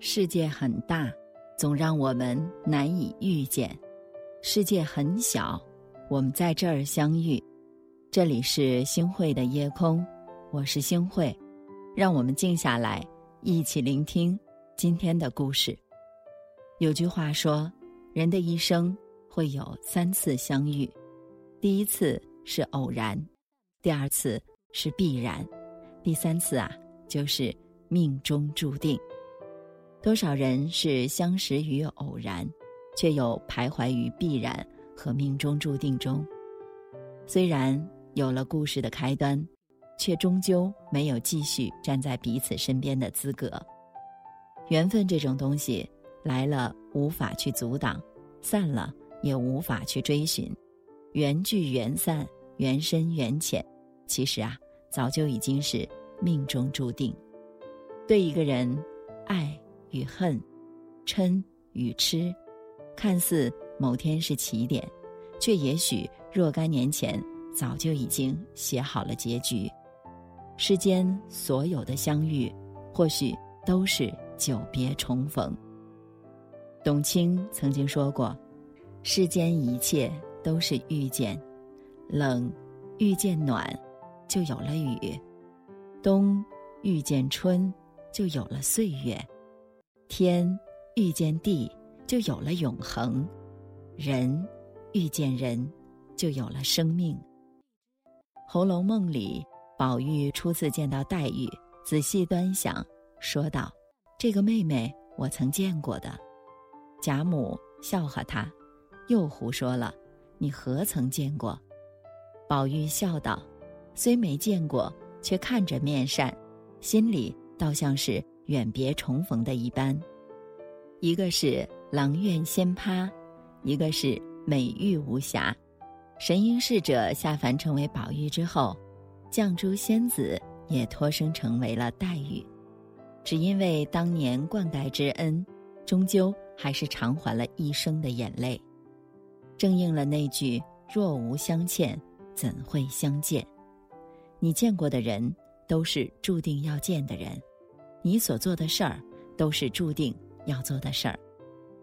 世界很大，总让我们难以遇见；世界很小，我们在这儿相遇。这里是星汇的夜空，我是星汇，让我们静下来，一起聆听今天的故事。有句话说，人的一生会有三次相遇，第一次是偶然，第二次是必然，第三次啊，就是命中注定。多少人是相识于偶然，却又徘徊于必然和命中注定中。虽然有了故事的开端，却终究没有继续站在彼此身边的资格。缘分这种东西，来了无法去阻挡，散了也无法去追寻。缘聚缘散，缘深缘浅，其实啊，早就已经是命中注定。对一个人，爱。与恨，嗔与痴，看似某天是起点，却也许若干年前早就已经写好了结局。世间所有的相遇，或许都是久别重逢。董卿曾经说过：“世间一切都是遇见，冷遇见暖，就有了雨；冬遇见春，就有了岁月。”天遇见地，就有了永恒；人遇见人，就有了生命。《红楼梦》里，宝玉初次见到黛玉，仔细端详，说道：“这个妹妹，我曾见过的。”贾母笑话他，又胡说了：“你何曾见过？”宝玉笑道：“虽没见过，却看着面善，心里倒像是……”远别重逢的一般，一个是阆苑仙葩，一个是美玉无瑕。神瑛侍者下凡成为宝玉之后，绛珠仙子也托生成为了黛玉，只因为当年灌溉之恩，终究还是偿还了一生的眼泪。正应了那句“若无相欠，怎会相见”。你见过的人，都是注定要见的人。你所做的事儿，都是注定要做的事儿，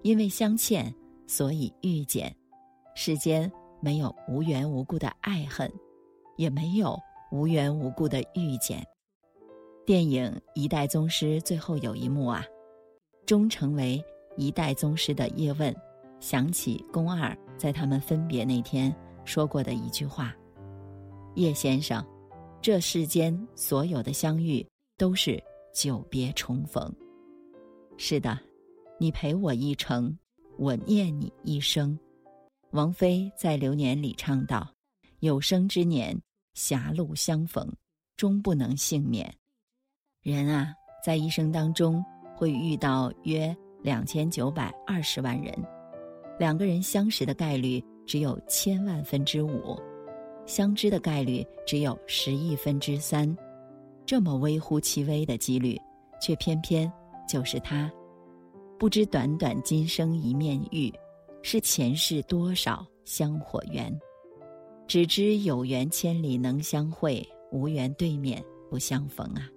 因为相欠，所以遇见。世间没有无缘无故的爱恨，也没有无缘无故的遇见。电影《一代宗师》最后有一幕啊，终成为一代宗师的叶问，想起宫二在他们分别那天说过的一句话：“叶先生，这世间所有的相遇都是。”久别重逢，是的，你陪我一程，我念你一生。王菲在《流年》里唱道：“有生之年，狭路相逢，终不能幸免。”人啊，在一生当中会遇到约两千九百二十万人，两个人相识的概率只有千万分之五，相知的概率只有十亿分之三。这么微乎其微的几率，却偏偏就是他。不知短短今生一面遇，是前世多少香火缘。只知有缘千里能相会，无缘对面不相逢啊。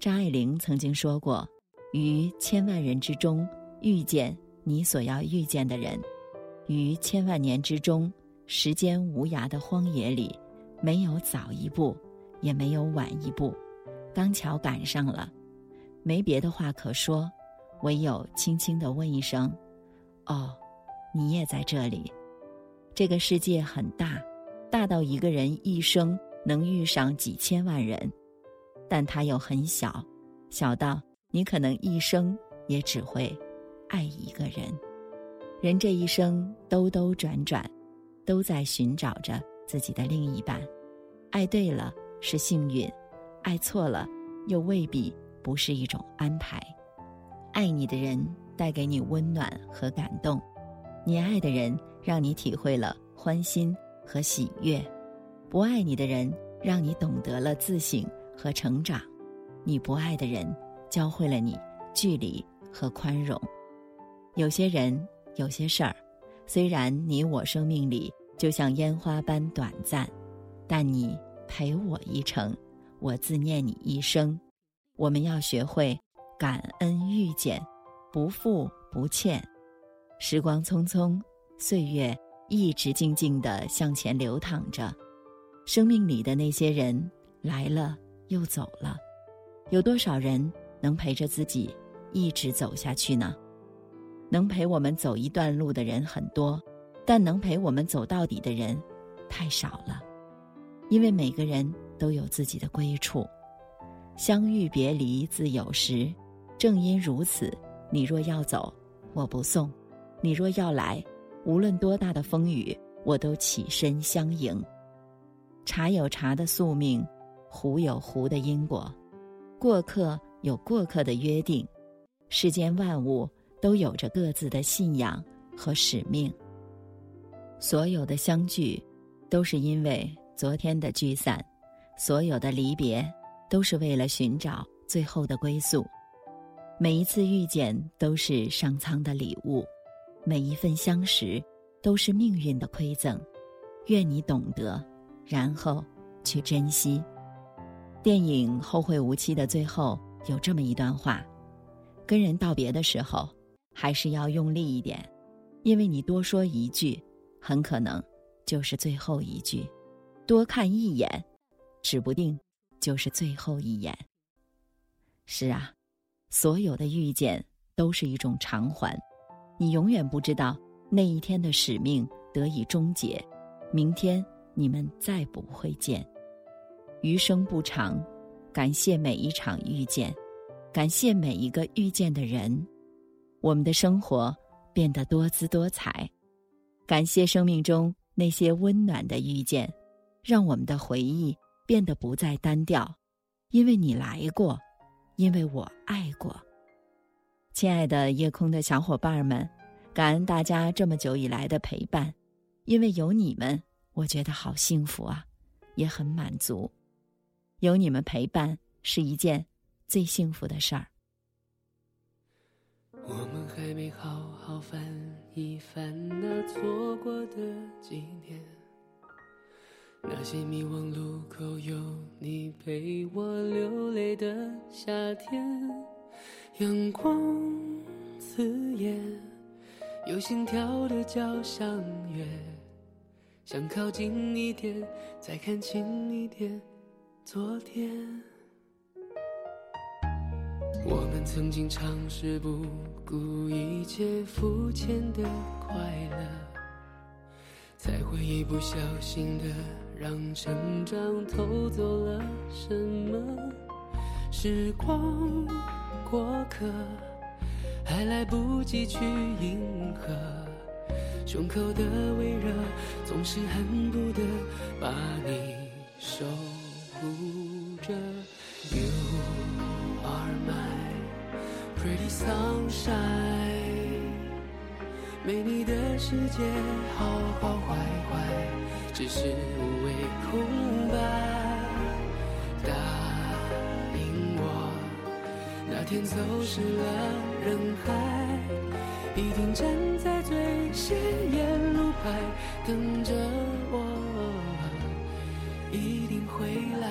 张爱玲曾经说过：“于千万人之中遇见你所要遇见的人，于千万年之中，时间无涯的荒野里，没有早一步。”也没有晚一步，刚巧赶上了，没别的话可说，唯有轻轻的问一声：“哦，你也在这里。”这个世界很大，大到一个人一生能遇上几千万人，但它又很小，小到你可能一生也只会爱一个人。人这一生兜兜转转，都在寻找着自己的另一半，爱对了。是幸运，爱错了，又未必不是一种安排。爱你的人带给你温暖和感动，你爱的人让你体会了欢欣和喜悦，不爱你的人让你懂得了自省和成长，你不爱的人教会了你距离和宽容。有些人，有些事儿，虽然你我生命里就像烟花般短暂，但你。陪我一程，我自念你一生。我们要学会感恩遇见，不负不欠。时光匆匆，岁月一直静静的向前流淌着。生命里的那些人来了又走了，有多少人能陪着自己一直走下去呢？能陪我们走一段路的人很多，但能陪我们走到底的人太少了。因为每个人都有自己的归处，相遇别离自有时。正因如此，你若要走，我不送；你若要来，无论多大的风雨，我都起身相迎。茶有茶的宿命，壶有壶的因果，过客有过客的约定，世间万物都有着各自的信仰和使命。所有的相聚，都是因为昨天的聚散；所有的离别，都是为了寻找最后的归宿。每一次遇见都是上苍的礼物，每一份相识都是命运的馈赠。愿你懂得。然后，去珍惜。电影《后会无期》的最后有这么一段话：跟人道别的时候，还是要用力一点，因为你多说一句，很可能就是最后一句；多看一眼，指不定就是最后一眼。是啊，所有的遇见都是一种偿还，你永远不知道那一天的使命得以终结，明天。你们再不会见，余生不长，感谢每一场遇见，感谢每一个遇见的人，我们的生活变得多姿多彩。感谢生命中那些温暖的遇见，让我们的回忆变得不再单调。因为你来过，因为我爱过。亲爱的夜空的小伙伴们，感恩大家这么久以来的陪伴，因为有你们。我觉得好幸福啊，也很满足，有你们陪伴是一件最幸福的事儿。我们还没好好翻一翻那错过的几年，那些迷惘路口有你陪我流泪的夏天，阳光刺眼，有心跳的交响乐。想靠近一点，再看清一点昨天。我们曾经尝试不顾一切肤浅的快乐，才会一不小心的让成长偷走了什么。时光过客，还来不及去迎合。胸口的微热，总是恨不得把你守护着。You are my pretty sunshine，没你的世界好好坏坏，只是无谓空白。答应我，那天走失了人海。一定站在最显眼路牌等着我，一定会来。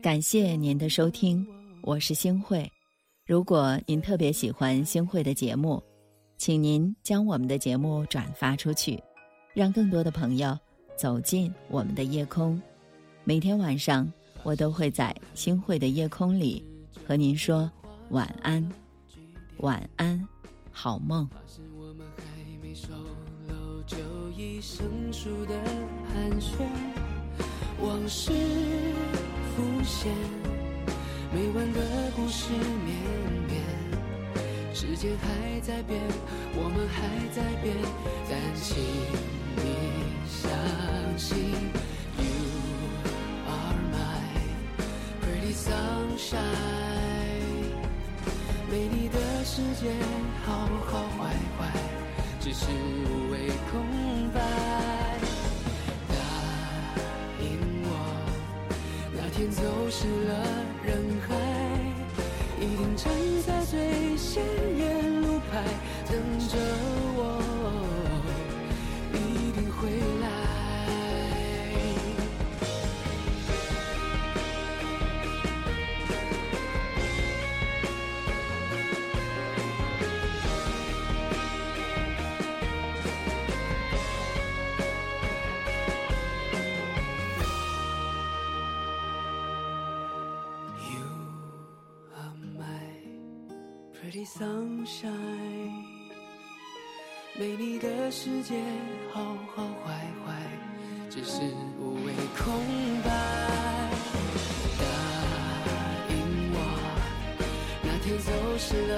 感谢您的收听，我是星慧。如果您特别喜欢星慧的节目，请您将我们的节目转发出去，让更多的朋友走进我们的夜空。每天晚上。我都会在星汇的夜空里和您说晚安，晚安，好梦。往事浮现，每晚的故事绵绵，时间还在变，我们还在变，但请你相信，You are my pretty。sunshine，没你的世界好好坏坏，只是无谓空白。答应我，那天走失了 Pretty sunshine，没你的世界好好坏坏，只是无谓空白。答应我，那天走失了